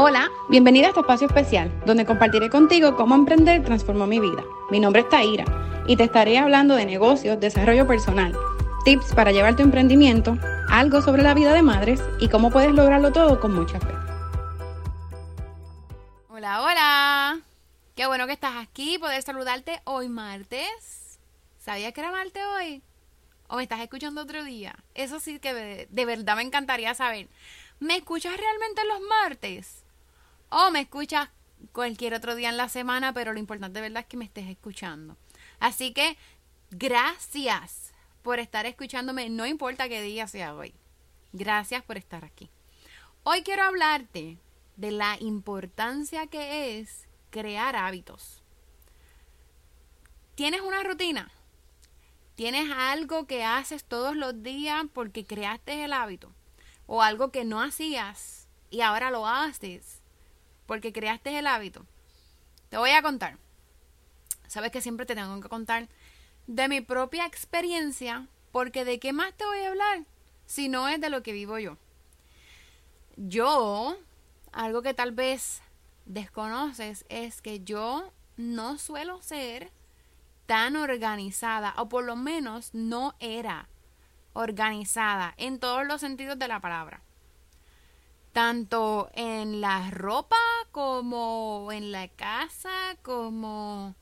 Hola, bienvenida a este espacio especial, donde compartiré contigo cómo emprender transformó mi vida. Mi nombre es Taira y te estaré hablando de negocios, desarrollo personal, tips para llevar tu emprendimiento, algo sobre la vida de madres y cómo puedes lograrlo todo con mucha fe. Hola, hola. Qué bueno que estás aquí, poder saludarte hoy martes. ¿Sabías que era martes hoy? ¿O me estás escuchando otro día? Eso sí que de verdad me encantaría saber. ¿Me escuchas realmente los martes? ¿O me escuchas cualquier otro día en la semana? Pero lo importante, ¿verdad?, es que me estés escuchando. Así que, gracias por estar escuchándome, no importa qué día sea hoy. Gracias por estar aquí. Hoy quiero hablarte de la importancia que es crear hábitos. ¿Tienes una rutina? ¿Tienes algo que haces todos los días porque creaste el hábito? o algo que no hacías y ahora lo haces porque creaste el hábito. Te voy a contar. Sabes que siempre te tengo que contar de mi propia experiencia porque de qué más te voy a hablar si no es de lo que vivo yo. Yo, algo que tal vez desconoces es que yo no suelo ser tan organizada o por lo menos no era organizada en todos los sentidos de la palabra. Tanto en la ropa como en la casa, como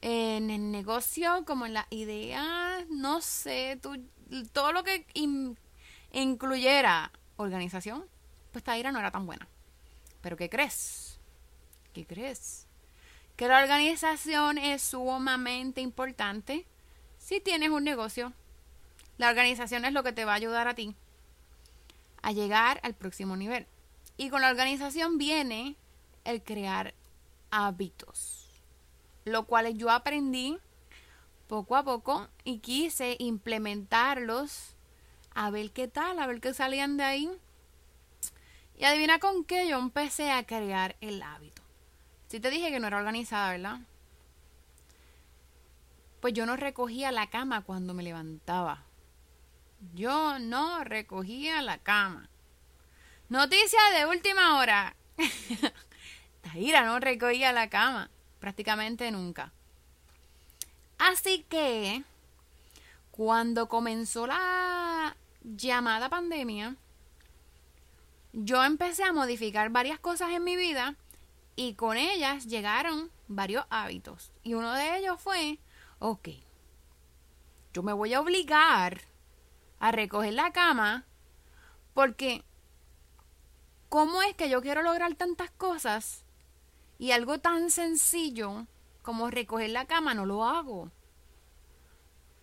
en el negocio, como en la idea, no sé, todo lo que incluyera organización, pues Taira no era tan buena. Pero ¿qué crees? ¿Qué crees? Que la organización es sumamente importante si tienes un negocio la organización es lo que te va a ayudar a ti a llegar al próximo nivel. Y con la organización viene el crear hábitos, lo cual yo aprendí poco a poco y quise implementarlos a ver qué tal, a ver qué salían de ahí. Y adivina con qué yo empecé a crear el hábito. Si te dije que no era organizada, ¿verdad? Pues yo no recogía la cama cuando me levantaba. Yo no recogía la cama. Noticia de última hora. Tahira no recogía la cama. Prácticamente nunca. Así que, cuando comenzó la llamada pandemia, yo empecé a modificar varias cosas en mi vida y con ellas llegaron varios hábitos. Y uno de ellos fue, ok, yo me voy a obligar a recoger la cama porque ¿cómo es que yo quiero lograr tantas cosas y algo tan sencillo como recoger la cama no lo hago?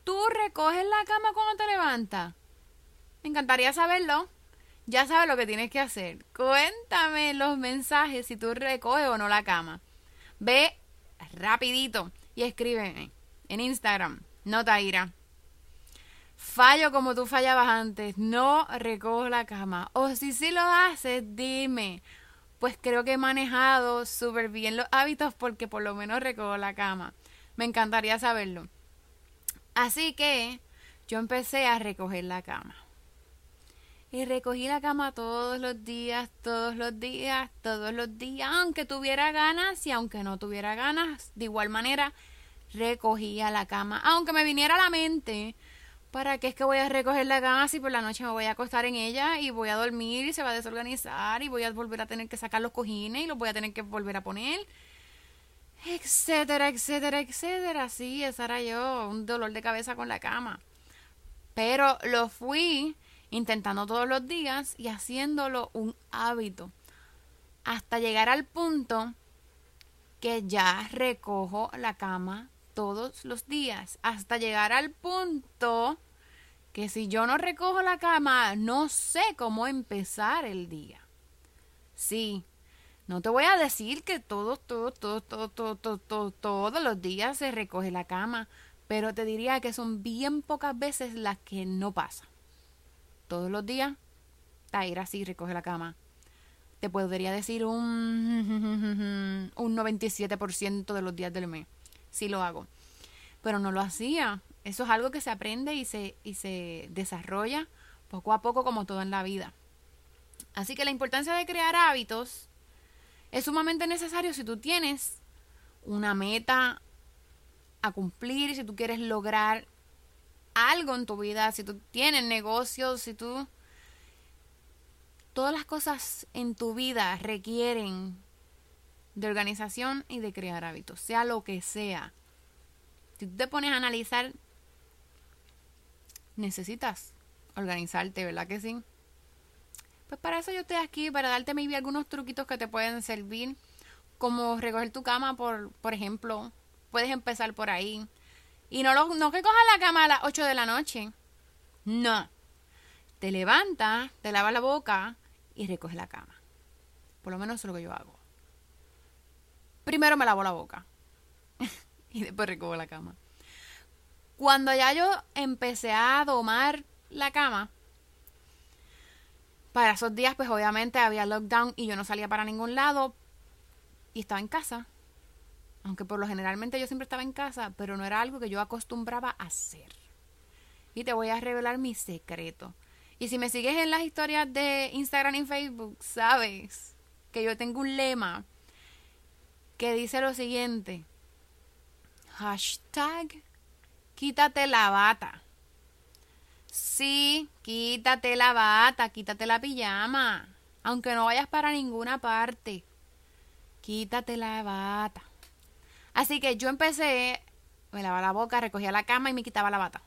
¿Tú recoges la cama cuando te levantas? Me encantaría saberlo. Ya sabes lo que tienes que hacer. Cuéntame los mensajes si tú recoges o no la cama. Ve rapidito y escríbeme en Instagram. No ira fallo como tú fallabas antes, no recojo la cama. O si sí lo haces, dime. Pues creo que he manejado súper bien los hábitos porque por lo menos recojo la cama. Me encantaría saberlo. Así que yo empecé a recoger la cama. Y recogí la cama todos los días, todos los días, todos los días, aunque tuviera ganas y aunque no tuviera ganas, de igual manera recogía la cama. Aunque me viniera a la mente ¿Para qué es que voy a recoger la cama si por la noche me voy a acostar en ella y voy a dormir y se va a desorganizar y voy a volver a tener que sacar los cojines y los voy a tener que volver a poner? Etcétera, etcétera, etcétera. Sí, esa era yo, un dolor de cabeza con la cama. Pero lo fui intentando todos los días y haciéndolo un hábito. Hasta llegar al punto que ya recojo la cama todos los días. Hasta llegar al punto que si yo no recojo la cama, no sé cómo empezar el día. Sí, no te voy a decir que todos, todos, todos, todos, todos, todos, todos los días se recoge la cama, pero te diría que son bien pocas veces las que no pasa. Todos los días, Taira así recoge la cama. Te podría decir un, un 97% de los días del mes. Sí lo hago. Pero no lo hacía. Eso es algo que se aprende y se, y se desarrolla poco a poco como todo en la vida. Así que la importancia de crear hábitos es sumamente necesario si tú tienes una meta a cumplir, si tú quieres lograr algo en tu vida, si tú tienes negocios, si tú... Todas las cosas en tu vida requieren de organización y de crear hábitos, sea lo que sea. Si tú te pones a analizar, necesitas organizarte, ¿verdad que sí? Pues para eso yo estoy aquí, para darte maybe algunos truquitos que te pueden servir, como recoger tu cama, por, por ejemplo. Puedes empezar por ahí. Y no, lo, no que cojas la cama a las 8 de la noche. No. Te levantas, te lavas la boca y recoges la cama. Por lo menos es lo que yo hago. Primero me lavo la boca. y después recojo la cama. Cuando ya yo empecé a domar la cama, para esos días, pues obviamente había lockdown y yo no salía para ningún lado y estaba en casa. Aunque por lo generalmente yo siempre estaba en casa, pero no era algo que yo acostumbraba a hacer. Y te voy a revelar mi secreto. Y si me sigues en las historias de Instagram y Facebook, sabes que yo tengo un lema que dice lo siguiente. Hashtag quítate la bata. Sí, quítate la bata, quítate la pijama. Aunque no vayas para ninguna parte. Quítate la bata. Así que yo empecé, me lavaba la boca, recogía la cama y me quitaba la bata.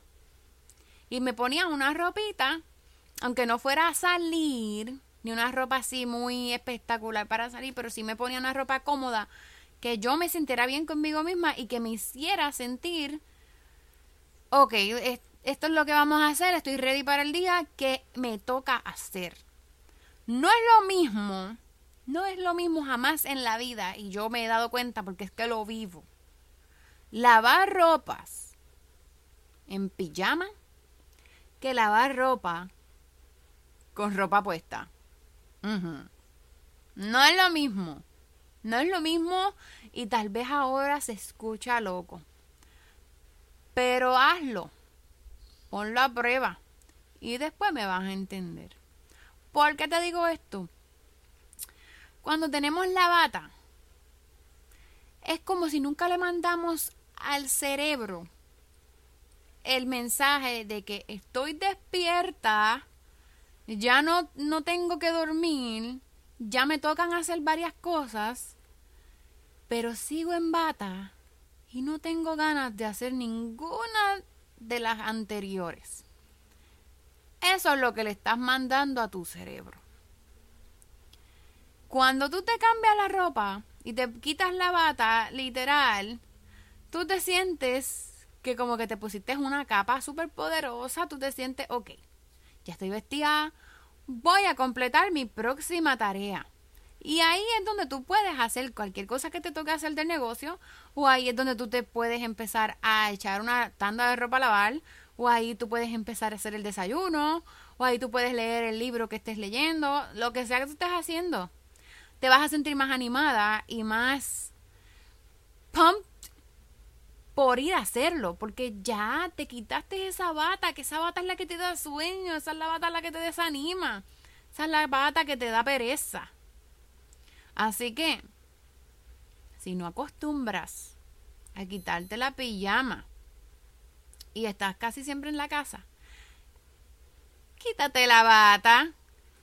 Y me ponía una ropita, aunque no fuera a salir, ni una ropa así muy espectacular para salir, pero sí me ponía una ropa cómoda, que yo me sintiera bien conmigo misma y que me hiciera sentir, ok, esto es lo que vamos a hacer, estoy ready para el día que me toca hacer. No es lo mismo, no es lo mismo jamás en la vida, y yo me he dado cuenta porque es que lo vivo. Lavar ropas en pijama que lavar ropa con ropa puesta. No es lo mismo. No es lo mismo y tal vez ahora se escucha loco. Pero hazlo ponlo a prueba y después me vas a entender. ¿Por qué te digo esto? Cuando tenemos la bata, es como si nunca le mandamos al cerebro el mensaje de que estoy despierta, ya no, no tengo que dormir, ya me tocan hacer varias cosas, pero sigo en bata y no tengo ganas de hacer ninguna de las anteriores. Eso es lo que le estás mandando a tu cerebro. Cuando tú te cambias la ropa y te quitas la bata, literal, tú te sientes que como que te pusiste una capa súper poderosa, tú te sientes, ok, ya estoy vestida, voy a completar mi próxima tarea. Y ahí es donde tú puedes hacer cualquier cosa que te toque hacer del negocio, o ahí es donde tú te puedes empezar a echar una tanda de ropa a lavar, o ahí tú puedes empezar a hacer el desayuno, o ahí tú puedes leer el libro que estés leyendo, lo que sea que tú estés haciendo. Te vas a sentir más animada y más pumped por ir a hacerlo, porque ya te quitaste esa bata, que esa bata es la que te da sueño, esa es la bata la que te desanima, esa es la bata que te da pereza. Así que, si no acostumbras a quitarte la pijama y estás casi siempre en la casa, quítate la bata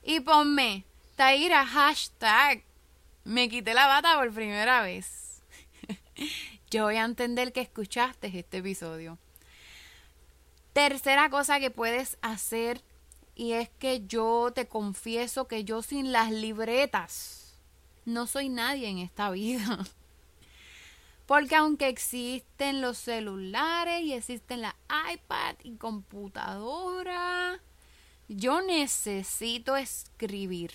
y ponme Taira hashtag me quité la bata por primera vez. Yo voy a entender que escuchaste este episodio. Tercera cosa que puedes hacer y es que yo te confieso que yo sin las libretas no soy nadie en esta vida. Porque aunque existen los celulares y existen la iPad y computadora, yo necesito escribir.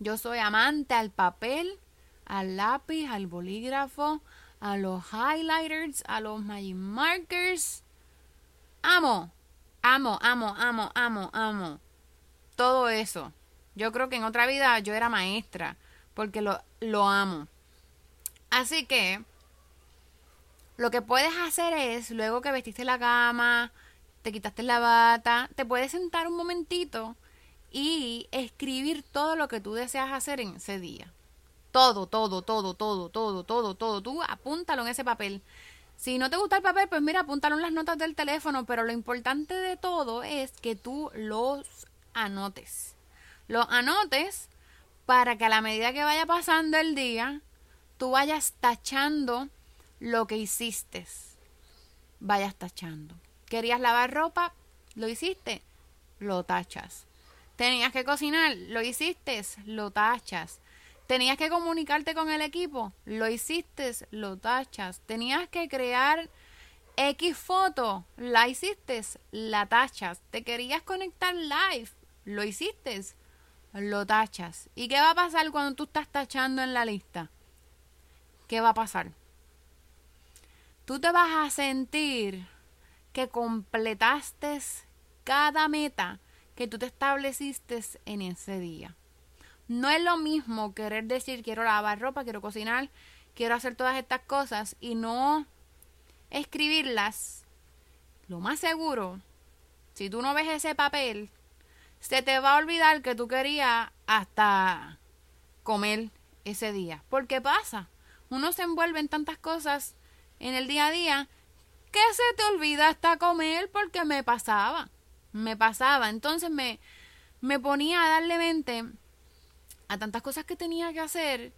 Yo soy amante al papel, al lápiz, al bolígrafo, a los highlighters, a los magic markers. Amo, amo, amo, amo, amo, amo. Todo eso. Yo creo que en otra vida yo era maestra porque lo, lo amo. Así que lo que puedes hacer es, luego que vestiste la cama, te quitaste la bata, te puedes sentar un momentito y escribir todo lo que tú deseas hacer en ese día. Todo, todo, todo, todo, todo, todo, todo. Tú apúntalo en ese papel. Si no te gusta el papel, pues mira, apúntalo en las notas del teléfono, pero lo importante de todo es que tú los anotes. Los anotes para que a la medida que vaya pasando el día, tú vayas tachando lo que hiciste. Vayas tachando. ¿Querías lavar ropa? ¿Lo hiciste? Lo tachas. ¿Tenías que cocinar? ¿Lo hiciste? Lo tachas. ¿Tenías que comunicarte con el equipo? Lo hiciste, lo tachas. ¿Tenías que crear X foto? La hiciste, la tachas. ¿Te querías conectar live? Lo hiciste, lo tachas. ¿Y qué va a pasar cuando tú estás tachando en la lista? ¿Qué va a pasar? Tú te vas a sentir que completaste cada meta que tú te estableciste en ese día. No es lo mismo querer decir quiero lavar ropa, quiero cocinar, quiero hacer todas estas cosas y no escribirlas. Lo más seguro, si tú no ves ese papel, se te va a olvidar que tú querías hasta comer ese día. Porque pasa, uno se envuelve en tantas cosas en el día a día que se te olvida hasta comer porque me pasaba. Me pasaba. Entonces me, me ponía a darle mente tantas cosas que tenía que hacer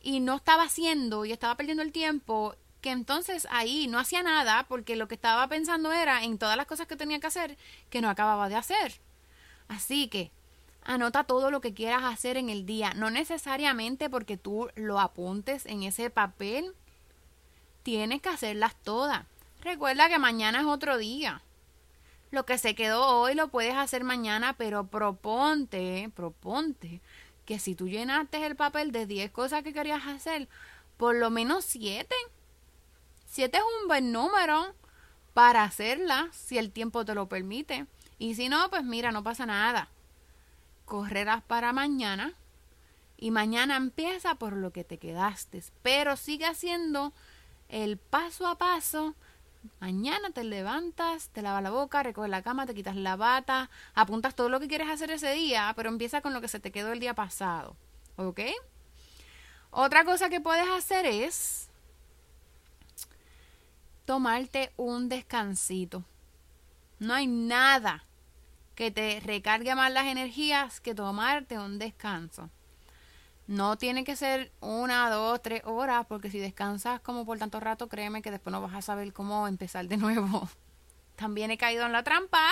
y no estaba haciendo y estaba perdiendo el tiempo, que entonces ahí no hacía nada porque lo que estaba pensando era en todas las cosas que tenía que hacer que no acababa de hacer. Así que anota todo lo que quieras hacer en el día, no necesariamente porque tú lo apuntes en ese papel, tienes que hacerlas todas. Recuerda que mañana es otro día. Lo que se quedó hoy lo puedes hacer mañana, pero proponte, proponte que si tú llenaste el papel de 10 cosas que querías hacer, por lo menos 7. 7 es un buen número para hacerla si el tiempo te lo permite. Y si no, pues mira, no pasa nada. Correrás para mañana y mañana empieza por lo que te quedaste. Pero sigue haciendo el paso a paso Mañana te levantas, te lavas la boca, recoges la cama, te quitas la bata, apuntas todo lo que quieres hacer ese día, pero empieza con lo que se te quedó el día pasado. ¿Ok? Otra cosa que puedes hacer es tomarte un descansito. No hay nada que te recargue más las energías que tomarte un descanso. No tiene que ser una, dos, tres horas, porque si descansas como por tanto rato, créeme que después no vas a saber cómo empezar de nuevo. También he caído en la trampa.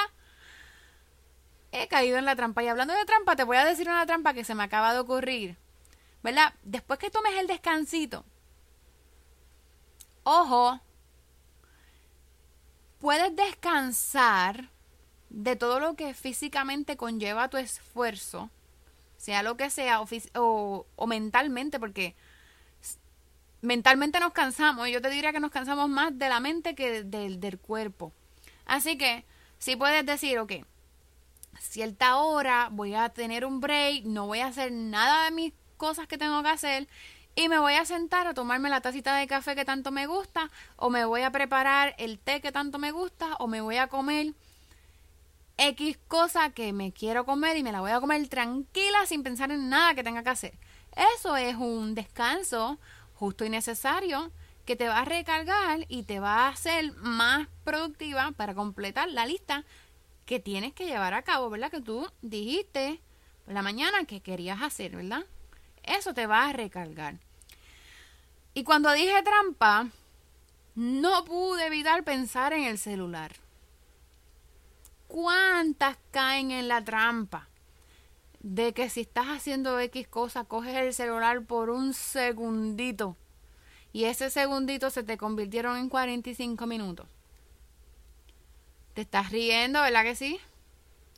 He caído en la trampa. Y hablando de trampa, te voy a decir una trampa que se me acaba de ocurrir. ¿Verdad? Después que tomes el descansito, ojo, puedes descansar de todo lo que físicamente conlleva tu esfuerzo sea lo que sea, o, o, mentalmente, porque mentalmente nos cansamos. Yo te diría que nos cansamos más de la mente que del, del cuerpo. Así que, si puedes decir, ok, cierta hora voy a tener un break, no voy a hacer nada de mis cosas que tengo que hacer y me voy a sentar a tomarme la tacita de café que tanto me gusta, o me voy a preparar el té que tanto me gusta, o me voy a comer X cosa que me quiero comer y me la voy a comer tranquila sin pensar en nada que tenga que hacer. Eso es un descanso justo y necesario que te va a recargar y te va a hacer más productiva para completar la lista que tienes que llevar a cabo, ¿verdad? Que tú dijiste la mañana que querías hacer, ¿verdad? Eso te va a recargar. Y cuando dije trampa, no pude evitar pensar en el celular. ¿Cuántas caen en la trampa? De que si estás haciendo X cosa, coges el celular por un segundito y ese segundito se te convirtieron en 45 minutos. Te estás riendo, ¿verdad que sí?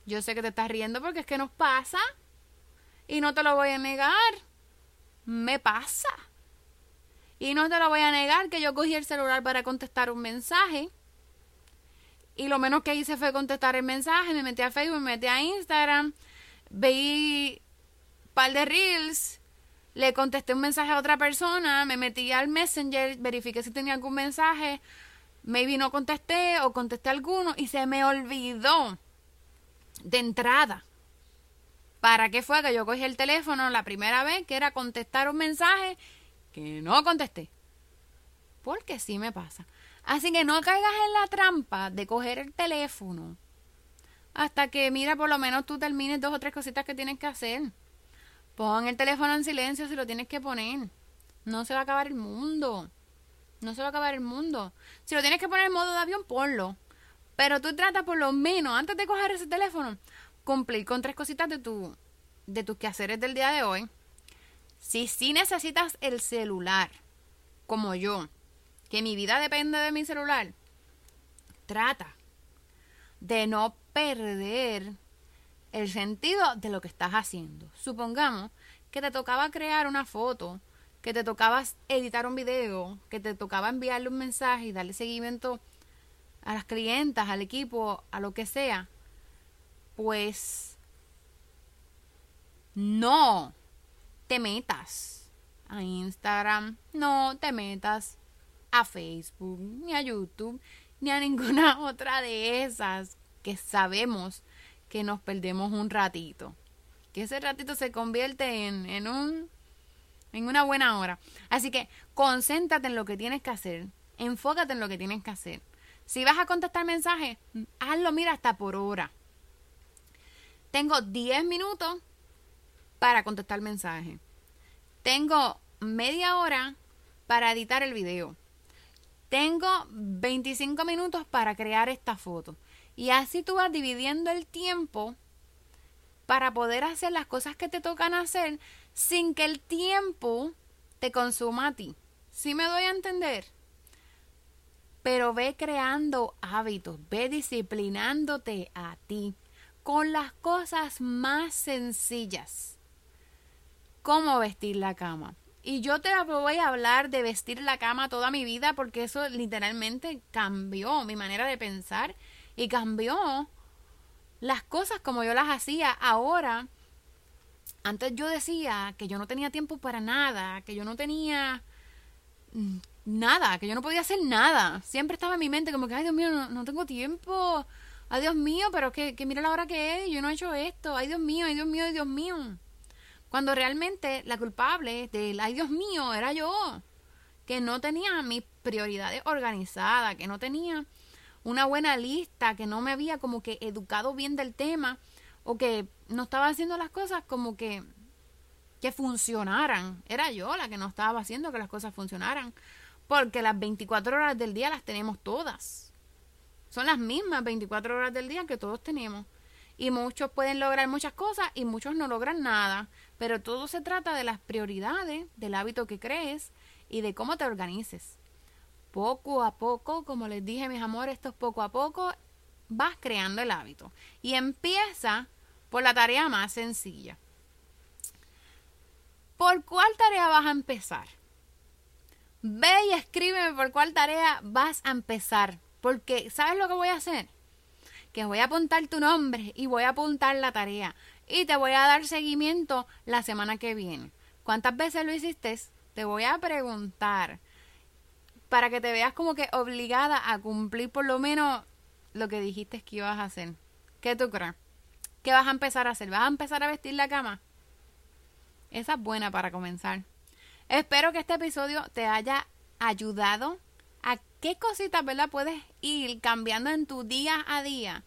Yo sé que te estás riendo porque es que nos pasa. Y no te lo voy a negar. Me pasa. Y no te lo voy a negar que yo cogí el celular para contestar un mensaje y lo menos que hice fue contestar el mensaje, me metí a Facebook, me metí a Instagram, veí un par de reels, le contesté un mensaje a otra persona, me metí al Messenger, verifiqué si tenía algún mensaje, maybe no contesté o contesté alguno y se me olvidó de entrada ¿Para qué fue que yo cogí el teléfono la primera vez que era contestar un mensaje que no contesté? Porque sí me pasa. Así que no caigas en la trampa de coger el teléfono hasta que, mira, por lo menos tú termines dos o tres cositas que tienes que hacer. Pon el teléfono en silencio si lo tienes que poner. No se va a acabar el mundo. No se va a acabar el mundo. Si lo tienes que poner en modo de avión, ponlo. Pero tú trata por lo menos, antes de coger ese teléfono, cumplir con tres cositas de tu de tus quehaceres del día de hoy. Si sí necesitas el celular, como yo, que mi vida depende de mi celular, trata de no perder el sentido de lo que estás haciendo. Supongamos que te tocaba crear una foto, que te tocaba editar un video, que te tocaba enviarle un mensaje y darle seguimiento a las clientas, al equipo, a lo que sea, pues no te metas a Instagram, no te metas a Facebook, ni a YouTube, ni a ninguna otra de esas que sabemos que nos perdemos un ratito. Que ese ratito se convierte en, en un en una buena hora. Así que concéntrate en lo que tienes que hacer. Enfócate en lo que tienes que hacer. Si vas a contestar mensajes, hazlo, mira, hasta por hora. Tengo 10 minutos para contestar mensajes. Tengo media hora para editar el video. Tengo 25 minutos para crear esta foto. Y así tú vas dividiendo el tiempo para poder hacer las cosas que te tocan hacer sin que el tiempo te consuma a ti. ¿Sí me doy a entender? Pero ve creando hábitos, ve disciplinándote a ti con las cosas más sencillas. ¿Cómo vestir la cama? Y yo te voy a hablar de vestir la cama toda mi vida porque eso literalmente cambió mi manera de pensar y cambió las cosas como yo las hacía. Ahora antes yo decía que yo no tenía tiempo para nada, que yo no tenía mm, nada, que yo no podía hacer nada. Siempre estaba en mi mente como que, ay Dios mío, no, tengo tiempo. Ay Dios mío, pero que, que mira la hora que es, yo no he hecho esto. Ay Dios mío, ay Dios mío, ay Dios mío. Cuando realmente la culpable del ay Dios mío era yo, que no tenía mis prioridades organizadas, que no tenía una buena lista, que no me había como que educado bien del tema o que no estaba haciendo las cosas como que que funcionaran. Era yo la que no estaba haciendo que las cosas funcionaran. Porque las 24 horas del día las tenemos todas. Son las mismas 24 horas del día que todos tenemos. Y muchos pueden lograr muchas cosas y muchos no logran nada. Pero todo se trata de las prioridades, del hábito que crees y de cómo te organices. Poco a poco, como les dije mis amores, esto es poco a poco, vas creando el hábito. Y empieza por la tarea más sencilla. ¿Por cuál tarea vas a empezar? Ve y escríbeme por cuál tarea vas a empezar. Porque, ¿sabes lo que voy a hacer? Que voy a apuntar tu nombre y voy a apuntar la tarea. Y te voy a dar seguimiento la semana que viene. ¿Cuántas veces lo hiciste? Te voy a preguntar. Para que te veas como que obligada a cumplir por lo menos lo que dijiste que ibas a hacer. ¿Qué tú crees? ¿Qué vas a empezar a hacer? ¿Vas a empezar a vestir la cama? Esa es buena para comenzar. Espero que este episodio te haya ayudado a qué cositas, ¿verdad? Puedes ir cambiando en tu día a día,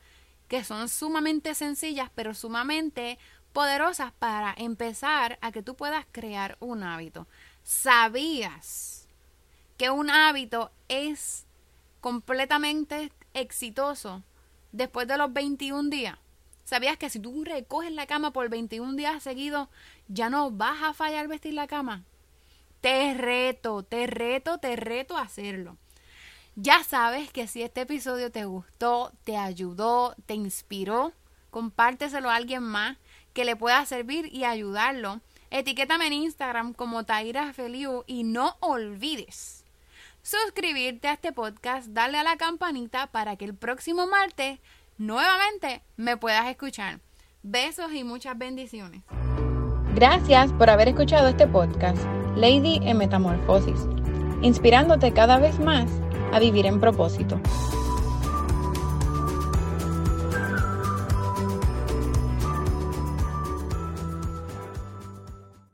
que son sumamente sencillas, pero sumamente poderosas para empezar a que tú puedas crear un hábito. ¿Sabías que un hábito es completamente exitoso después de los 21 días? ¿Sabías que si tú recoges la cama por 21 días seguidos, ya no vas a fallar vestir la cama? Te reto, te reto, te reto a hacerlo. Ya sabes que si este episodio te gustó, te ayudó, te inspiró, compárteselo a alguien más que le pueda servir y ayudarlo. Etiquétame en Instagram como Taira Feliu y no olvides suscribirte a este podcast, darle a la campanita para que el próximo martes nuevamente me puedas escuchar. Besos y muchas bendiciones. Gracias por haber escuchado este podcast, Lady en Metamorfosis, inspirándote cada vez más a vivir en propósito.